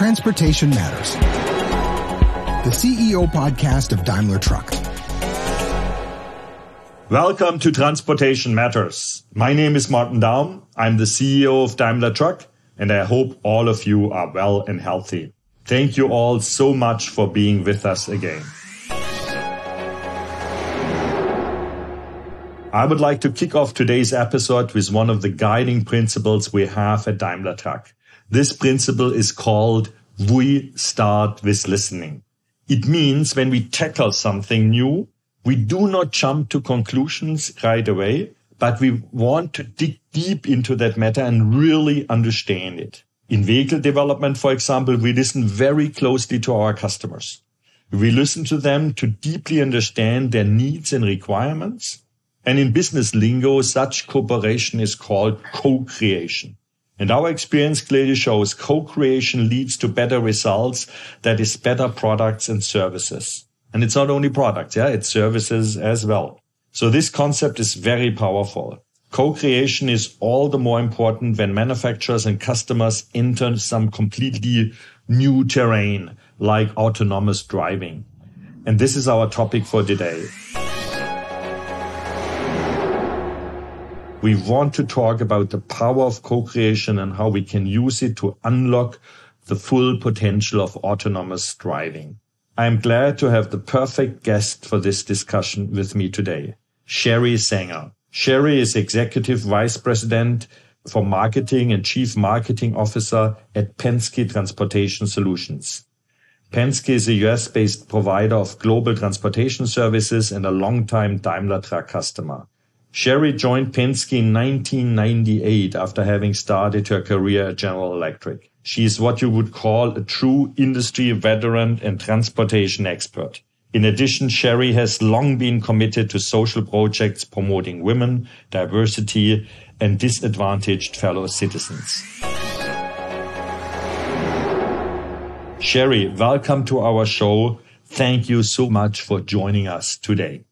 Transportation Matters, the CEO podcast of Daimler Truck. Welcome to Transportation Matters. My name is Martin Daum. I'm the CEO of Daimler Truck, and I hope all of you are well and healthy. Thank you all so much for being with us again. I would like to kick off today's episode with one of the guiding principles we have at Daimler Truck. This principle is called we start with listening. It means when we tackle something new, we do not jump to conclusions right away, but we want to dig deep into that matter and really understand it. In vehicle development, for example, we listen very closely to our customers. We listen to them to deeply understand their needs and requirements. And in business lingo, such cooperation is called co-creation. And our experience clearly shows co-creation leads to better results. That is better products and services. And it's not only products. Yeah. It's services as well. So this concept is very powerful. Co-creation is all the more important when manufacturers and customers enter some completely new terrain like autonomous driving. And this is our topic for today. We want to talk about the power of co-creation and how we can use it to unlock the full potential of autonomous driving. I am glad to have the perfect guest for this discussion with me today, Sherry Sanger. Sherry is Executive Vice President for Marketing and Chief Marketing Officer at Penske Transportation Solutions. Penske is a US-based provider of global transportation services and a longtime Daimler Truck customer. Sherry joined Penske in 1998 after having started her career at General Electric. She is what you would call a true industry veteran and transportation expert. In addition, Sherry has long been committed to social projects promoting women, diversity, and disadvantaged fellow citizens. Sherry, welcome to our show. Thank you so much for joining us today.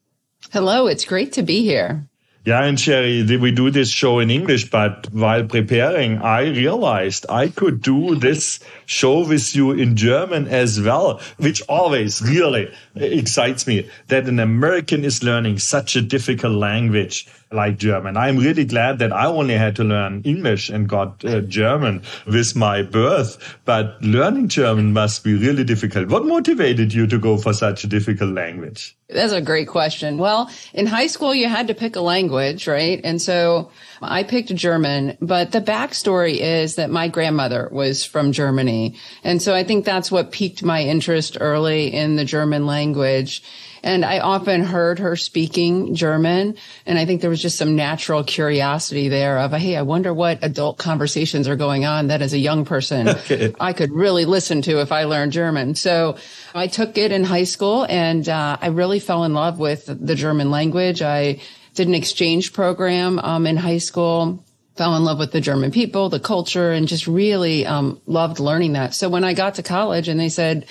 Hello, it's great to be here. Yeah, and Sherry, we do this show in English, but while preparing, I realized I could do this show with you in German as well, which always really excites me that an American is learning such a difficult language like German. I'm really glad that I only had to learn English and got uh, German with my birth, but learning German must be really difficult. What motivated you to go for such a difficult language? That's a great question. Well, in high school, you had to pick a language, right? And so I picked German, but the backstory is that my grandmother was from Germany. And so I think that's what piqued my interest early in the German language. And I often heard her speaking German. And I think there was just some natural curiosity there of, Hey, I wonder what adult conversations are going on that as a young person okay. I could really listen to if I learned German. So I took it in high school and uh, I really fell in love with the German language. I did an exchange program um, in high school fell in love with the German people, the culture, and just really um, loved learning that. So when I got to college and they said,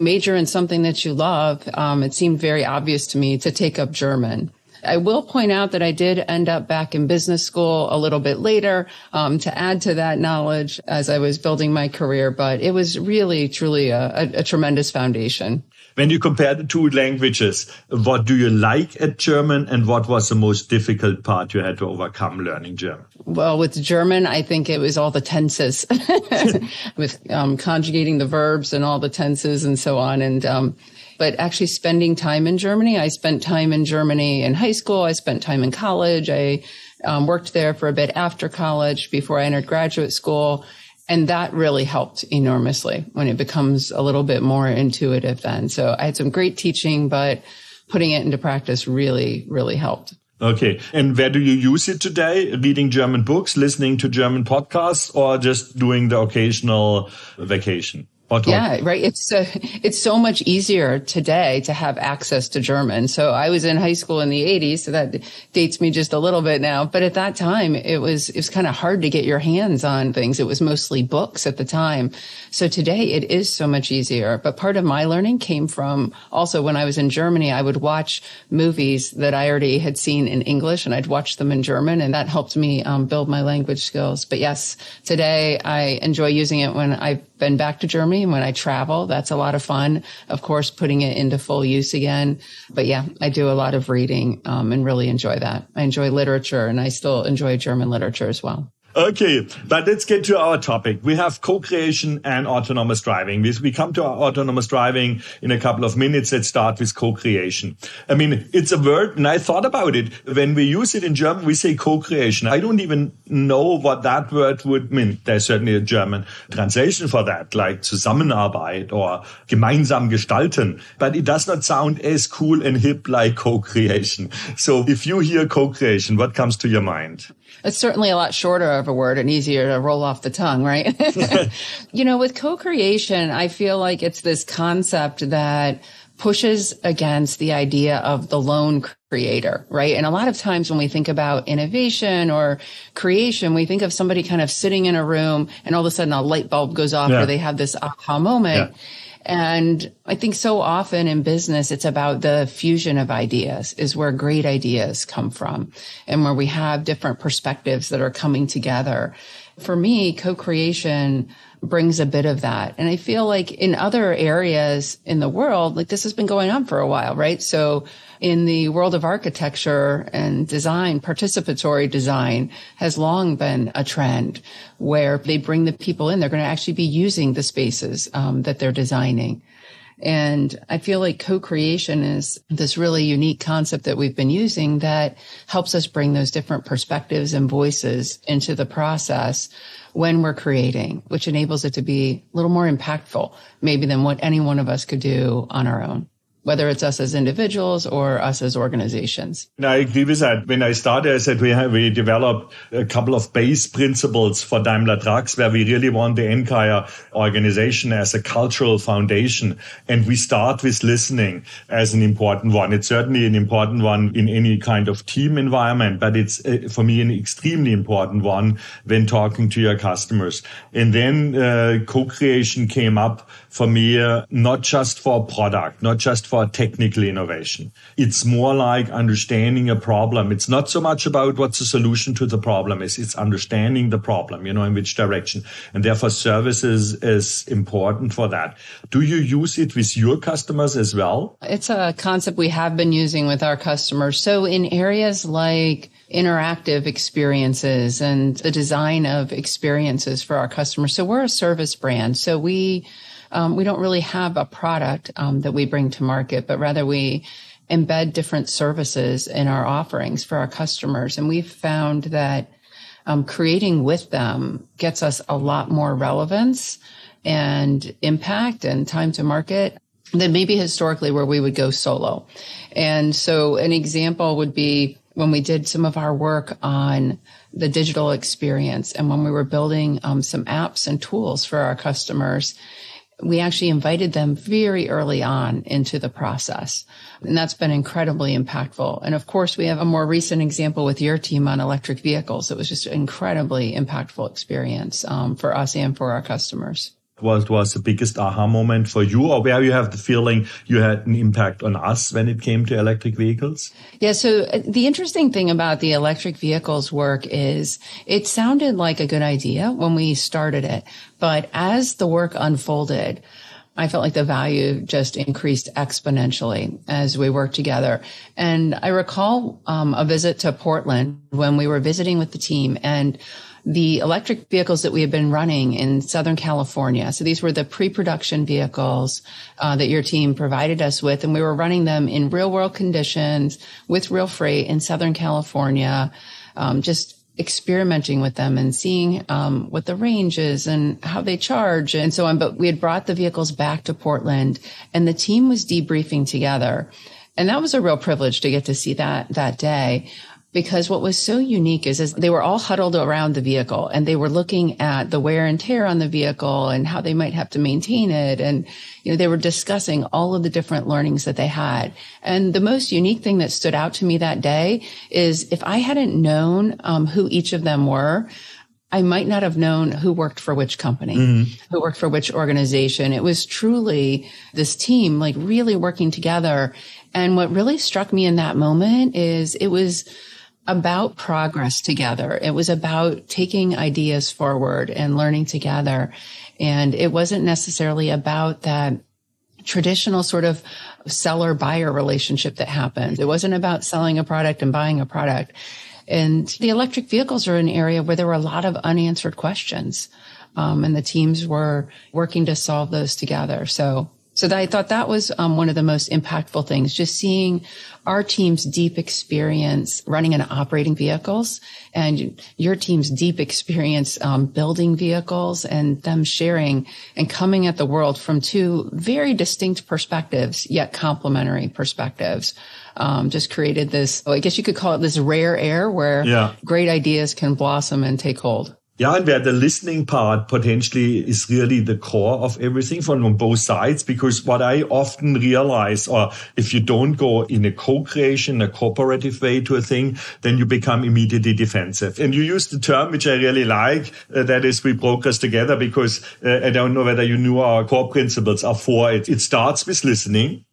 major in something that you love, um, it seemed very obvious to me to take up German. I will point out that I did end up back in business school a little bit later um, to add to that knowledge as I was building my career, but it was really, truly a, a, a tremendous foundation. When you compare the two languages, what do you like at German and what was the most difficult part you had to overcome learning German? Well, with German, I think it was all the tenses with um, conjugating the verbs and all the tenses and so on. And, um, but actually spending time in Germany, I spent time in Germany in high school. I spent time in college. I um, worked there for a bit after college before I entered graduate school. And that really helped enormously when it becomes a little bit more intuitive then. So I had some great teaching, but putting it into practice really, really helped. Okay. And where do you use it today? Reading German books, listening to German podcasts, or just doing the occasional vacation? Yeah, right. It's uh, it's so much easier today to have access to German. So I was in high school in the 80s, so that dates me just a little bit now. But at that time, it was it was kind of hard to get your hands on things. It was mostly books at the time. So today it is so much easier. But part of my learning came from also when I was in Germany, I would watch movies that I already had seen in English and I'd watch them in German, and that helped me um, build my language skills. But yes, today I enjoy using it when I've been back to Germany me when I travel. That's a lot of fun. Of course, putting it into full use again. But yeah, I do a lot of reading um, and really enjoy that. I enjoy literature and I still enjoy German literature as well. Okay, but let's get to our topic. We have co-creation and autonomous driving. We, come to our autonomous driving in a couple of minutes. Let's start with co-creation. I mean, it's a word, and I thought about it. When we use it in German, we say co-creation. I don't even know what that word would mean. There's certainly a German translation for that, like Zusammenarbeit or gemeinsam gestalten, but it does not sound as cool and hip like co-creation. So if you hear co-creation, what comes to your mind? It's certainly a lot shorter of a word and easier to roll off the tongue, right? you know, with co-creation, I feel like it's this concept that pushes against the idea of the lone creator, right? And a lot of times when we think about innovation or creation, we think of somebody kind of sitting in a room and all of a sudden a light bulb goes off yeah. or they have this aha moment. Yeah. And I think so often in business, it's about the fusion of ideas is where great ideas come from and where we have different perspectives that are coming together. For me, co-creation brings a bit of that. And I feel like in other areas in the world, like this has been going on for a while, right? So in the world of architecture and design, participatory design has long been a trend where they bring the people in. They're going to actually be using the spaces um, that they're designing. And I feel like co-creation is this really unique concept that we've been using that helps us bring those different perspectives and voices into the process when we're creating, which enables it to be a little more impactful maybe than what any one of us could do on our own whether it's us as individuals or us as organizations. I agree with that. When I started, I said we have, we developed a couple of base principles for Daimler Trucks where we really want the entire organization as a cultural foundation. And we start with listening as an important one. It's certainly an important one in any kind of team environment, but it's uh, for me an extremely important one when talking to your customers. And then uh, co-creation came up for me, uh, not just for product, not just for technical innovation. It's more like understanding a problem. It's not so much about what the solution to the problem is. It's understanding the problem, you know, in which direction. And therefore services is important for that. Do you use it with your customers as well? It's a concept we have been using with our customers. So in areas like interactive experiences and the design of experiences for our customers. So we're a service brand. So we um, we don't really have a product um, that we bring to market, but rather we embed different services in our offerings for our customers. And we've found that um, creating with them gets us a lot more relevance and impact and time to market than maybe historically where we would go solo. And so an example would be when we did some of our work on the digital experience and when we were building um, some apps and tools for our customers we actually invited them very early on into the process. And that's been incredibly impactful. And of course, we have a more recent example with your team on electric vehicles. It was just an incredibly impactful experience um, for us and for our customers what was the biggest aha moment for you or where you have the feeling you had an impact on us when it came to electric vehicles? Yeah. So uh, the interesting thing about the electric vehicles work is it sounded like a good idea when we started it, but as the work unfolded, I felt like the value just increased exponentially as we worked together. And I recall um, a visit to Portland when we were visiting with the team and the electric vehicles that we had been running in Southern California. So these were the pre-production vehicles uh, that your team provided us with, and we were running them in real world conditions with real freight in Southern California. Um, just experimenting with them and seeing um, what the range is and how they charge and so on. But we had brought the vehicles back to Portland, and the team was debriefing together. And that was a real privilege to get to see that that day because what was so unique is, is they were all huddled around the vehicle and they were looking at the wear and tear on the vehicle and how they might have to maintain it. And, you know, they were discussing all of the different learnings that they had. And the most unique thing that stood out to me that day is if I hadn't known um, who each of them were, I might not have known who worked for which company, mm-hmm. who worked for which organization. It was truly this team, like really working together. And what really struck me in that moment is it was, about progress together. It was about taking ideas forward and learning together. And it wasn't necessarily about that traditional sort of seller buyer relationship that happens. It wasn't about selling a product and buying a product. And the electric vehicles are an area where there were a lot of unanswered questions. Um, and the teams were working to solve those together. So so I thought that was um, one of the most impactful things, just seeing our team's deep experience running and operating vehicles and your team's deep experience um, building vehicles and them sharing and coming at the world from two very distinct perspectives, yet complementary perspectives. Um, just created this, well, I guess you could call it this rare air where yeah. great ideas can blossom and take hold. Yeah, and where the listening part potentially is really the core of everything from both sides. Because what I often realize, or if you don't go in a co-creation, a cooperative way to a thing, then you become immediately defensive. And you use the term, which I really like, uh, that is we progress together because uh, I don't know whether you knew our core principles are four. It, it starts with listening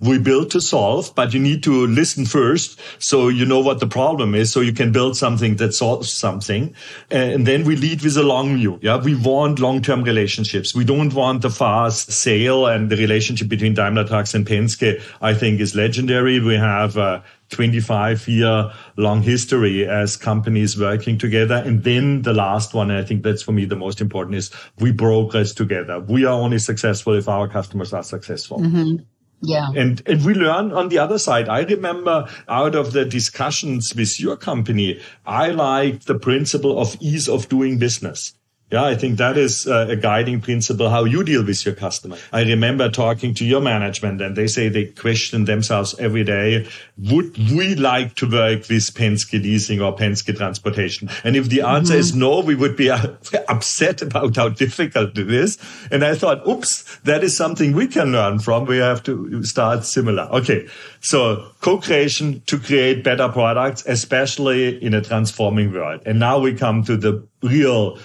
we build to solve, but you need to listen first so you know what the problem is, so you can build something that solves something. And then we lead with a long view. Yeah, we want long-term relationships. We don't want the fast sale and the relationship between Daimler Trucks and Penske. I think is legendary. We have a 25 year long history as companies working together. And then the last one, I think that's for me the most important is we progress together. We are only successful if our customers are successful. Mm-hmm. Yeah. And, and we learn on the other side. I remember out of the discussions with your company, I like the principle of ease of doing business. Yeah, I think that is uh, a guiding principle how you deal with your customer. I remember talking to your management and they say they question themselves every day. Would we like to work with Penske leasing or Penske transportation? And if the answer mm-hmm. is no, we would be uh, upset about how difficult it is. And I thought, oops, that is something we can learn from. We have to start similar. Okay. So co-creation to create better products, especially in a transforming world. And now we come to the real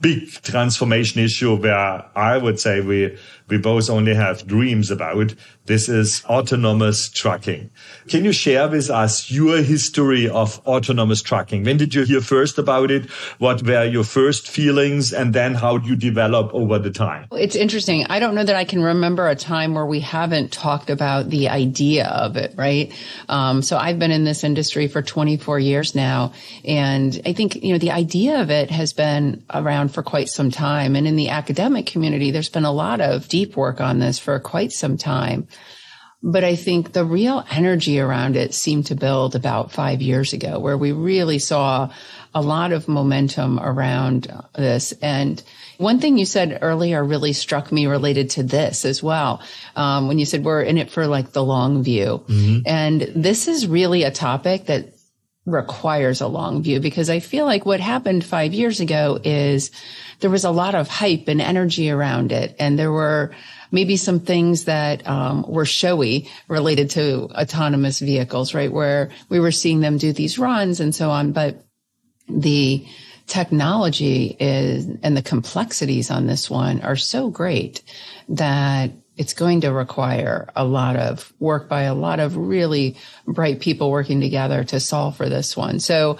big transformation issue where I would say we we both only have dreams about. This is autonomous trucking. Can you share with us your history of autonomous trucking? When did you hear first about it? What were your first feelings? And then how do you develop over the time? It's interesting. I don't know that I can remember a time where we haven't talked about the idea of it, right? Um, so I've been in this industry for 24 years now. And I think, you know, the idea of it has been around for quite some time. And in the academic community, there's been a lot of deep work on this for quite some time. But I think the real energy around it seemed to build about five years ago, where we really saw a lot of momentum around this. And one thing you said earlier really struck me related to this as well. Um, when you said we're in it for like the long view. Mm-hmm. And this is really a topic that requires a long view because I feel like what happened five years ago is there was a lot of hype and energy around it. And there were maybe some things that um, were showy related to autonomous vehicles, right? Where we were seeing them do these runs and so on. But the technology is and the complexities on this one are so great that it's going to require a lot of work by a lot of really bright people working together to solve for this one. So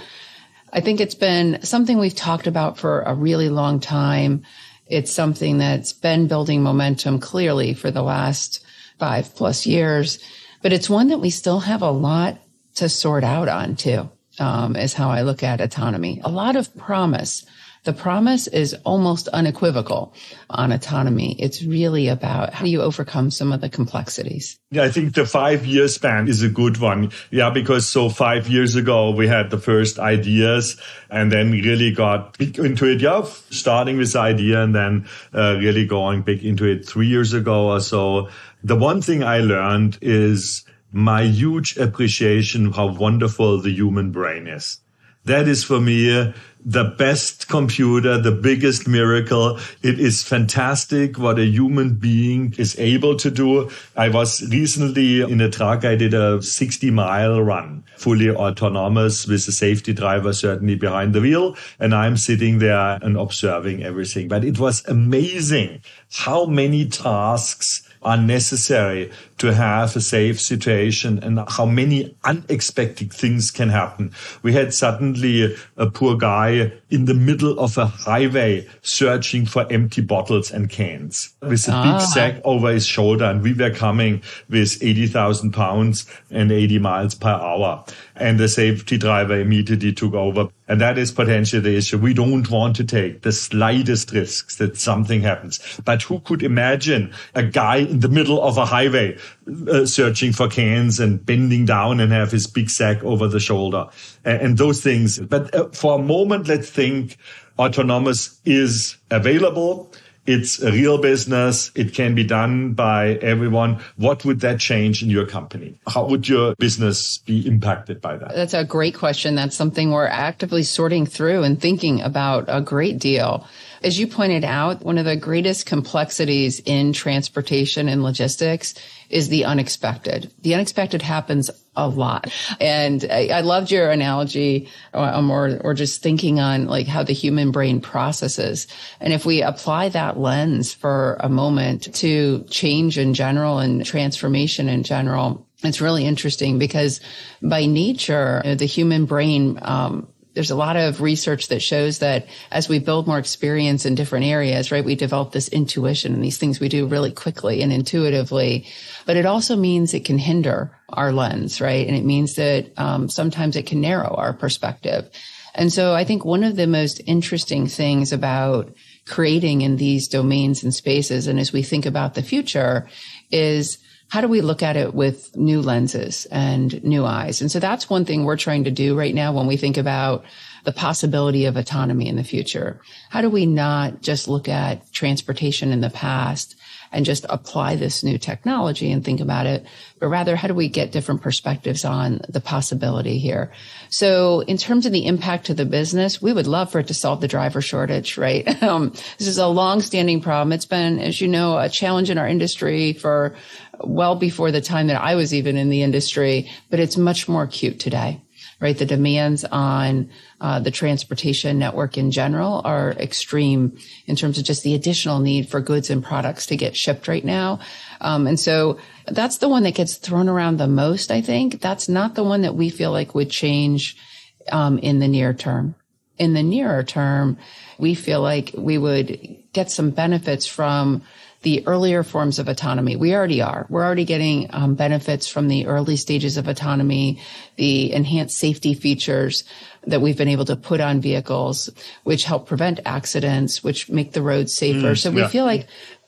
I think it's been something we've talked about for a really long time. It's something that's been building momentum clearly for the last five plus years, but it's one that we still have a lot to sort out on too, um, is how I look at autonomy. A lot of promise the promise is almost unequivocal on autonomy. It's really about how do you overcome some of the complexities? Yeah, I think the five year span is a good one. Yeah, because so five years ago we had the first ideas and then really got big into it. Yeah, starting with idea and then uh, really going big into it three years ago or so. The one thing I learned is my huge appreciation of how wonderful the human brain is. That is for me the best computer, the biggest miracle. It is fantastic what a human being is able to do. I was recently in a truck. I did a 60 mile run, fully autonomous with a safety driver certainly behind the wheel. And I'm sitting there and observing everything. But it was amazing how many tasks are necessary to have a safe situation and how many unexpected things can happen. We had suddenly a poor guy in the middle of a highway searching for empty bottles and cans with a big ah. sack over his shoulder. And we were coming with 80,000 pounds and 80 miles per hour. And the safety driver immediately took over. And that is potentially the issue. We don't want to take the slightest risks that something happens. But who could imagine a guy in the middle of a highway uh, searching for cans and bending down and have his big sack over the shoulder and, and those things? But uh, for a moment, let's think autonomous is available it's a real business. It can be done by everyone. What would that change in your company? How would your business be impacted by that? That's a great question. That's something we're actively sorting through and thinking about a great deal. As you pointed out, one of the greatest complexities in transportation and logistics is the unexpected. The unexpected happens a lot. And I, I loved your analogy um, or, or just thinking on like how the human brain processes. And if we apply that lens for a moment to change in general and transformation in general, it's really interesting because by nature, the human brain, um, there's a lot of research that shows that as we build more experience in different areas, right, we develop this intuition and these things we do really quickly and intuitively. But it also means it can hinder our lens, right? And it means that um, sometimes it can narrow our perspective. And so I think one of the most interesting things about creating in these domains and spaces, and as we think about the future, is how do we look at it with new lenses and new eyes? And so that's one thing we're trying to do right now when we think about the possibility of autonomy in the future. How do we not just look at transportation in the past and just apply this new technology and think about it, but rather how do we get different perspectives on the possibility here? So in terms of the impact to the business, we would love for it to solve the driver shortage, right? Um, this is a long-standing problem. It's been, as you know, a challenge in our industry for well before the time that I was even in the industry, but it's much more acute today right? The demands on uh, the transportation network in general are extreme in terms of just the additional need for goods and products to get shipped right now. Um, and so that's the one that gets thrown around the most, I think. That's not the one that we feel like would change um, in the near term. In the nearer term, we feel like we would get some benefits from the earlier forms of autonomy. We already are. We're already getting um, benefits from the early stages of autonomy, the enhanced safety features that we've been able to put on vehicles, which help prevent accidents, which make the roads safer. Mm, so we yeah. feel like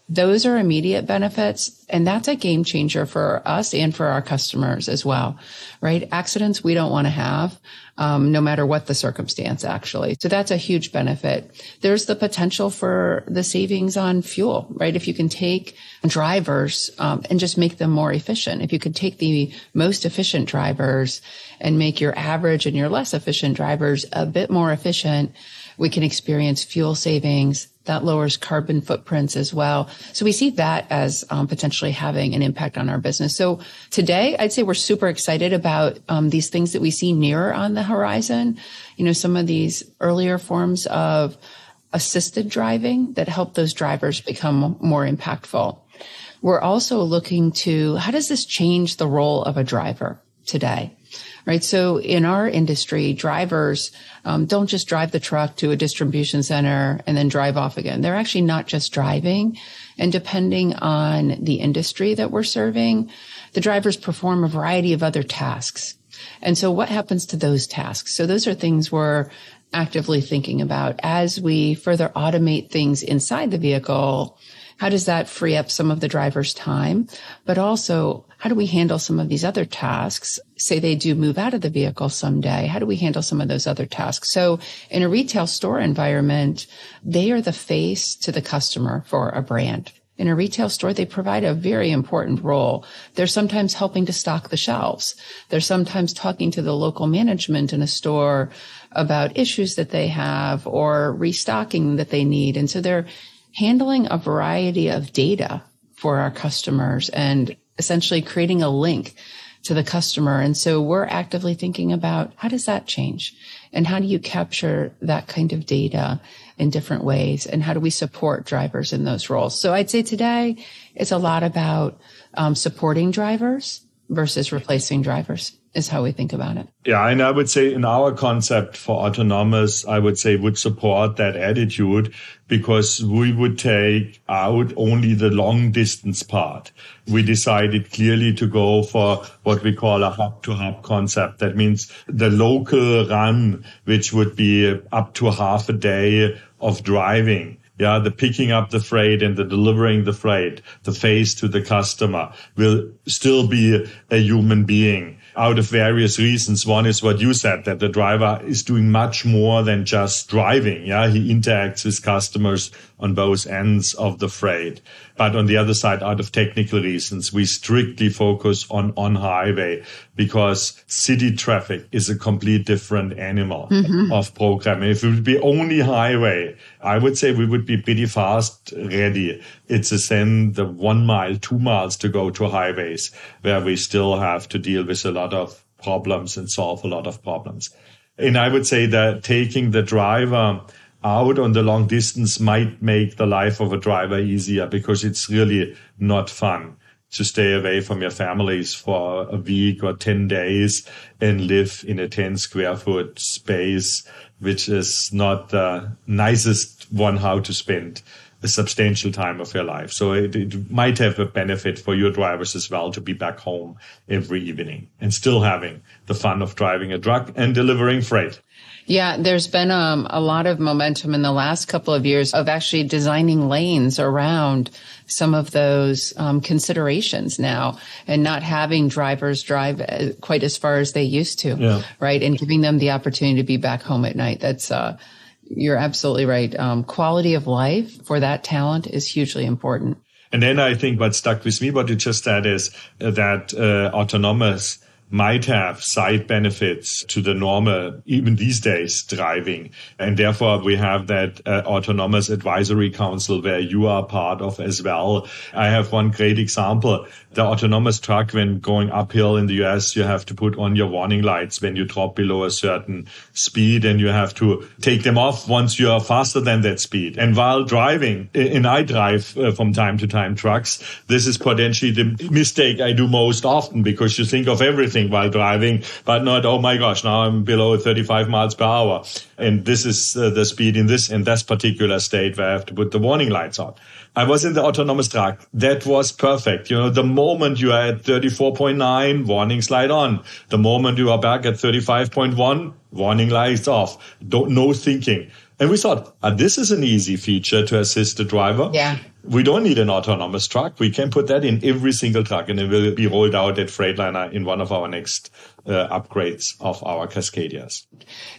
those are immediate benefits. And that's a game changer for us and for our customers as well, right? Accidents we don't want to have, um, no matter what the circumstance, actually. So that's a huge benefit. There's the potential for the savings on fuel, right? If you can take drivers um, and just make them more efficient, if you could take the most efficient drivers and make your average and your less efficient drivers a bit more efficient, we can experience fuel savings that lowers carbon footprints as well. So we see that as um, potentially having an impact on our business. So today, I'd say we're super excited about um, these things that we see nearer on the horizon. You know, some of these earlier forms of assisted driving that help those drivers become more impactful. We're also looking to how does this change the role of a driver today? Right? So in our industry, drivers um, don't just drive the truck to a distribution center and then drive off again. They're actually not just driving. And depending on the industry that we're serving, the drivers perform a variety of other tasks. And so what happens to those tasks? So those are things we're actively thinking about as we further automate things inside the vehicle. How does that free up some of the driver's time? But also, how do we handle some of these other tasks? Say they do move out of the vehicle someday. How do we handle some of those other tasks? So in a retail store environment, they are the face to the customer for a brand. In a retail store, they provide a very important role. They're sometimes helping to stock the shelves. They're sometimes talking to the local management in a store about issues that they have or restocking that they need. And so they're handling a variety of data for our customers and essentially creating a link to the customer. And so we're actively thinking about how does that change and how do you capture that kind of data in different ways? And how do we support drivers in those roles? So I'd say today it's a lot about um, supporting drivers versus replacing drivers is how we think about it. Yeah, and I would say in our concept for autonomous, I would say would support that attitude because we would take out only the long distance part. We decided clearly to go for what we call a hub to hub concept. That means the local run, which would be up to half a day of driving yeah, the picking up the freight and the delivering the freight, the face to the customer will still be a human being out of various reasons. One is what you said, that the driver is doing much more than just driving. Yeah. He interacts with customers on both ends of the freight. But on the other side, out of technical reasons, we strictly focus on on highway because city traffic is a complete different animal mm-hmm. of programming. If it would be only highway, I would say we would be pretty fast ready. It's a then the one mile, two miles to go to highways where we still have to deal with a lot of problems and solve a lot of problems. And I would say that taking the driver out on the long distance might make the life of a driver easier because it's really not fun to stay away from your families for a week or 10 days and live in a 10 square foot space, which is not the nicest one how to spend a substantial time of your life. So it, it, might have a benefit for your drivers as well to be back home every evening and still having the fun of driving a truck and delivering freight. Yeah, there's been um, a lot of momentum in the last couple of years of actually designing lanes around some of those um, considerations now and not having drivers drive uh, quite as far as they used to, yeah. right? And giving them the opportunity to be back home at night. That's, uh, you're absolutely right. Um, quality of life for that talent is hugely important. And then I think what stuck with me, what you just said is that uh, autonomous might have side benefits to the normal, even these days, driving. And therefore, we have that uh, autonomous advisory council where you are part of as well. I have one great example. The autonomous truck, when going uphill in the US, you have to put on your warning lights when you drop below a certain speed and you have to take them off once you are faster than that speed. And while driving, and I drive uh, from time to time trucks, this is potentially the mistake I do most often because you think of everything while driving, but not, oh my gosh, now I'm below 35 miles per hour. And this is uh, the speed in this, in this particular state where I have to put the warning lights on. I was in the autonomous truck. That was perfect. You know, the moment you are at 34.9, warning light on. The moment you are back at 35.1, warning lights off. Don't, no thinking. And we thought, uh, this is an easy feature to assist the driver. Yeah. We don't need an autonomous truck. We can put that in every single truck and it will be rolled out at Freightliner in one of our next uh, upgrades of our Cascadias.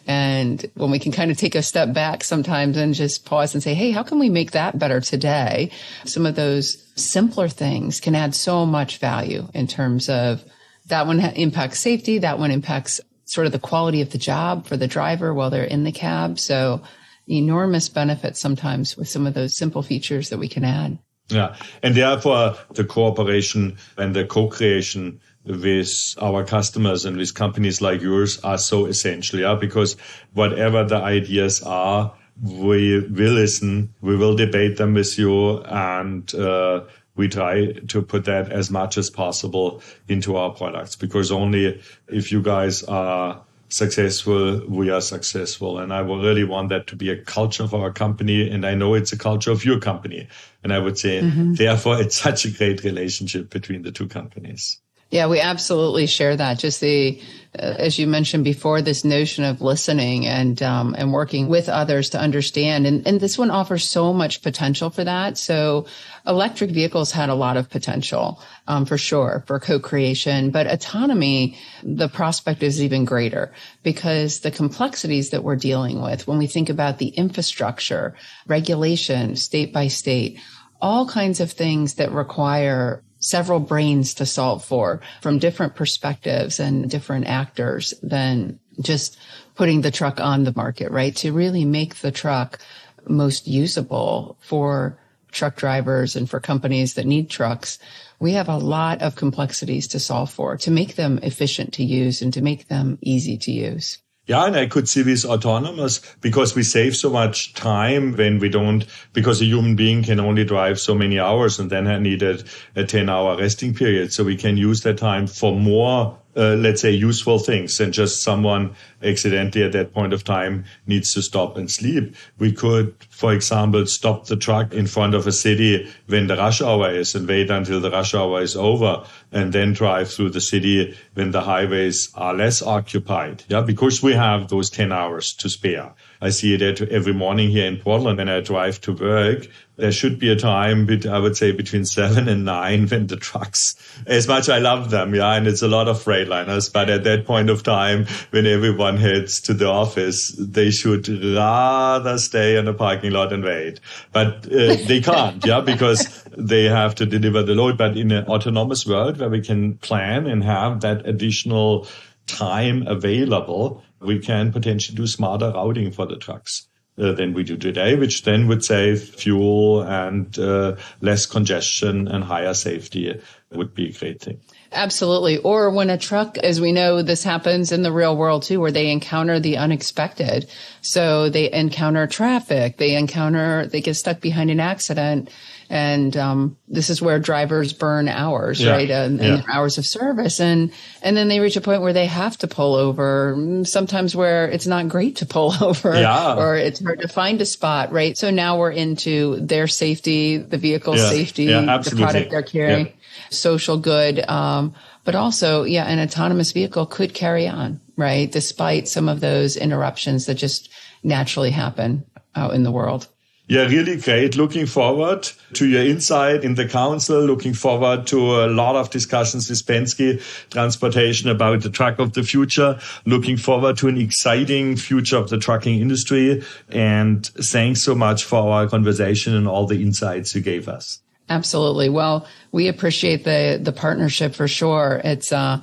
And when we can kind of take a step back sometimes and just pause and say, Hey, how can we make that better today? Some of those simpler things can add so much value in terms of that one impacts safety. That one impacts sort of the quality of the job for the driver while they're in the cab. So enormous benefits sometimes with some of those simple features that we can add. Yeah. And therefore the cooperation and the co-creation with our customers and with companies like yours are so essential. Yeah. Because whatever the ideas are, we will listen, we will debate them with you and, uh, we try to put that as much as possible into our products because only if you guys are successful, we are successful. And I will really want that to be a culture of our company. And I know it's a culture of your company. And I would say, mm-hmm. therefore, it's such a great relationship between the two companies. Yeah, we absolutely share that. Just the, uh, as you mentioned before, this notion of listening and um, and working with others to understand, and and this one offers so much potential for that. So, electric vehicles had a lot of potential um, for sure for co-creation, but autonomy, the prospect is even greater because the complexities that we're dealing with when we think about the infrastructure, regulation, state by state, all kinds of things that require several brains to solve for from different perspectives and different actors than just putting the truck on the market, right? To really make the truck most usable for truck drivers and for companies that need trucks. We have a lot of complexities to solve for to make them efficient to use and to make them easy to use. Yeah, and I could see this autonomous because we save so much time when we don't, because a human being can only drive so many hours and then I needed a 10 hour resting period. So we can use that time for more uh, let's say, useful things and just someone accidentally at that point of time needs to stop and sleep. We could, for example, stop the truck in front of a city when the rush hour is and wait until the rush hour is over and then drive through the city when the highways are less occupied. Yeah, because we have those 10 hours to spare. I see it every morning here in Portland when I drive to work. There should be a time, I would say between seven and nine when the trucks, as much I love them, yeah, and it's a lot of Freightliners, but at that point of time, when everyone heads to the office, they should rather stay in the parking lot and wait. But uh, they can't, yeah, because they have to deliver the load. But in an autonomous world where we can plan and have that additional time available, we can potentially do smarter routing for the trucks. Uh, than we do today, which then would save fuel and uh, less congestion and higher safety would be a great thing. Absolutely. Or when a truck, as we know, this happens in the real world too, where they encounter the unexpected. So they encounter traffic, they encounter, they get stuck behind an accident and um, this is where drivers burn hours, yeah. right, and, and yeah. hours of service, and and then they reach a point where they have to pull over. Sometimes where it's not great to pull over, yeah. or it's hard to find a spot, right? So now we're into their safety, the vehicle safety, the product they're carrying, social good. Um, but also, yeah, an autonomous vehicle could carry on, right? Despite some of those interruptions that just naturally happen out in the world. Yeah, really great. Looking forward to your insight in the council. Looking forward to a lot of discussions with Penske Transportation about the truck of the future. Looking forward to an exciting future of the trucking industry. And thanks so much for our conversation and all the insights you gave us. Absolutely. Well, we appreciate the the partnership for sure. It's uh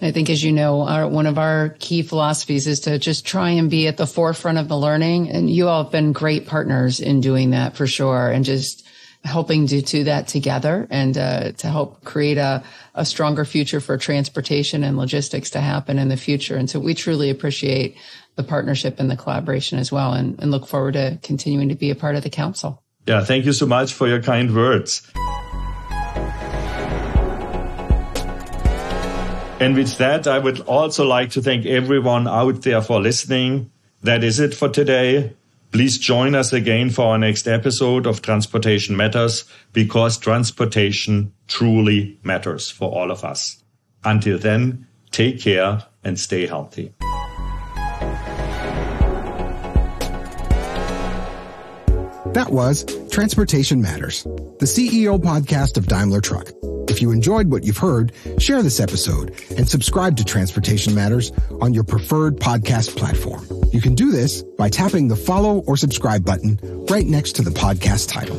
I think, as you know, our, one of our key philosophies is to just try and be at the forefront of the learning. And you all have been great partners in doing that for sure. And just helping to do that together and uh, to help create a, a stronger future for transportation and logistics to happen in the future. And so we truly appreciate the partnership and the collaboration as well and, and look forward to continuing to be a part of the council. Yeah, thank you so much for your kind words. And with that, I would also like to thank everyone out there for listening. That is it for today. Please join us again for our next episode of Transportation Matters because transportation truly matters for all of us. Until then, take care and stay healthy. That was Transportation Matters, the CEO podcast of Daimler Truck. If you enjoyed what you've heard, share this episode and subscribe to Transportation Matters on your preferred podcast platform. You can do this by tapping the follow or subscribe button right next to the podcast title.